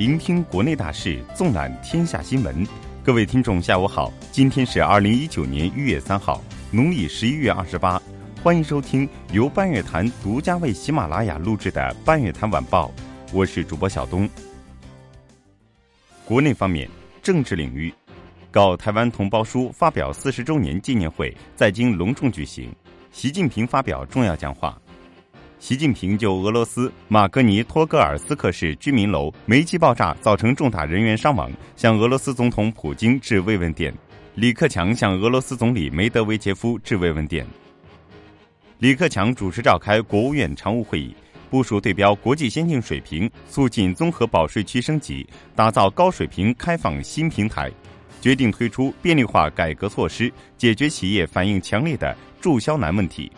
聆听国内大事，纵览天下新闻。各位听众，下午好，今天是二零一九年一月三号，农历十一月二十八。欢迎收听由半月谈独家为喜马拉雅录制的《半月谈晚报》，我是主播小东。国内方面，政治领域，告台湾同胞书发表四十周年纪念会在京隆重举行，习近平发表重要讲话。习近平就俄罗斯马格尼托戈尔斯克市居民楼煤气爆炸造成重大人员伤亡，向俄罗斯总统普京致慰问电。李克强向俄罗斯总理梅德韦杰夫致慰问电。李克强主持召开国务院常务会议，部署对标国际先进水平，促进综合保税区升级，打造高水平开放新平台，决定推出便利化改革措施，解决企业反映强烈的注销难问题。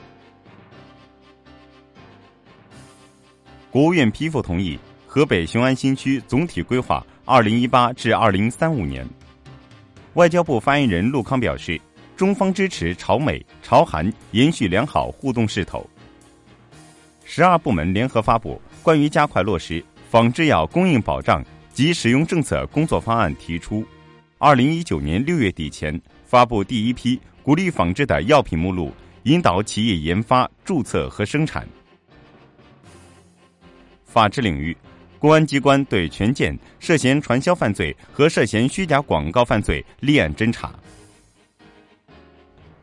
国务院批复同意河北雄安新区总体规划（二零一八至二零三五年）。外交部发言人陆康表示，中方支持朝美、朝韩延续良好互动势头。十二部门联合发布关于加快落实仿制药供应保障及使用政策工作方案，提出，二零一九年六月底前发布第一批鼓励仿制的药品目录，引导企业研发、注册和生产。法治领域，公安机关对权健涉嫌传销犯罪和涉嫌虚假广告犯罪立案侦查。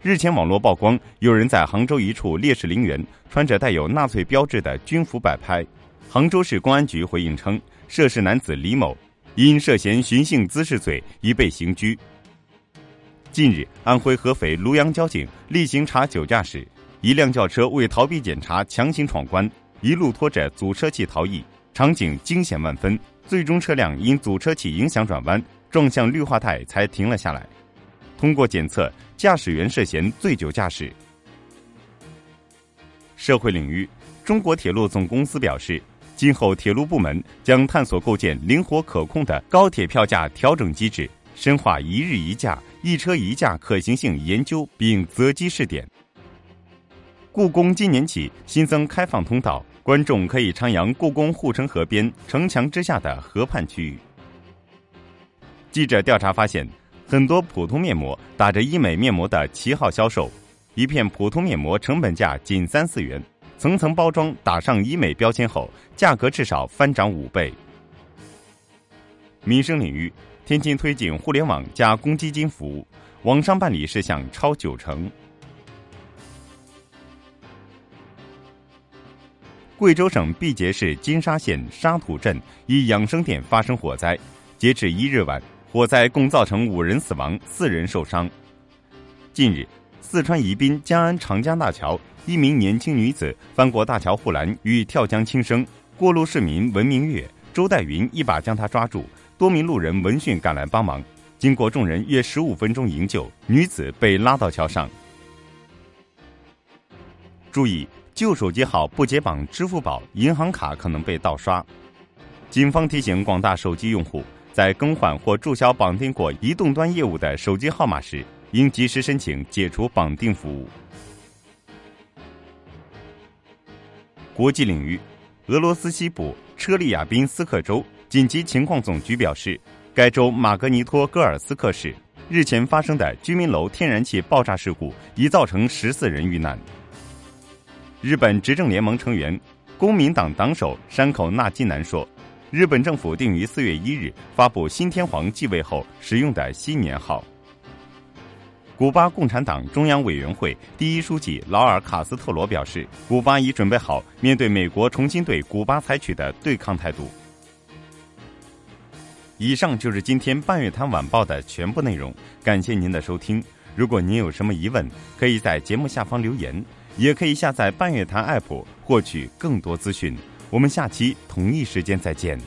日前，网络曝光有人在杭州一处烈士陵园穿着带有纳粹标志的军服摆拍。杭州市公安局回应称，涉事男子李某因涉嫌寻衅滋事罪已被刑拘。近日，安徽合肥庐阳交警例行查酒驾时，一辆轿车为逃避检查强行闯关。一路拖着阻车器逃逸，场景惊险万分。最终车辆因阻车器影响转弯，撞向绿化带才停了下来。通过检测，驾驶员涉嫌醉酒驾驶。社会领域，中国铁路总公司表示，今后铁路部门将探索构建灵活可控的高铁票价调整机制，深化一日一价、一车一价可行性研究，并择机试点。故宫今年起新增开放通道。观众可以徜徉故宫护城河边城墙之下的河畔区域。记者调查发现，很多普通面膜打着医美面膜的旗号销售，一片普通面膜成本价仅三四元，层层包装打上医美标签后，价格至少翻涨五倍。民生领域，天津推进互联网加公积金服务，网上办理事项超九成。贵州省毕节市金沙县沙土镇一养生店发生火灾，截至一日晚，火灾共造成五人死亡、四人受伤。近日，四川宜宾江安长江大桥，一名年轻女子翻过大桥护栏欲跳江轻生，过路市民文明月、周代云一把将她抓住，多名路人闻讯赶来帮忙，经过众人约十五分钟营救，女子被拉到桥上。注意。旧手机号不解绑支付宝、银行卡可能被盗刷。警方提醒广大手机用户，在更换或注销绑定过移动端业务的手机号码时，应及时申请解除绑定服务。国际领域，俄罗斯西部车里亚宾斯克州紧急情况总局表示，该州马格尼托戈尔斯克市日前发生的居民楼天然气爆炸事故已造成十四人遇难。日本执政联盟成员、公民党党首山口纳基男说：“日本政府定于四月一日发布新天皇继位后使用的新年号。”古巴共产党中央委员会第一书记劳尔·卡斯特罗表示：“古巴已准备好面对美国重新对古巴采取的对抗态度。”以上就是今天半月谈晚报的全部内容，感谢您的收听。如果您有什么疑问，可以在节目下方留言。也可以下载半月谈 App 获取更多资讯。我们下期同一时间再见。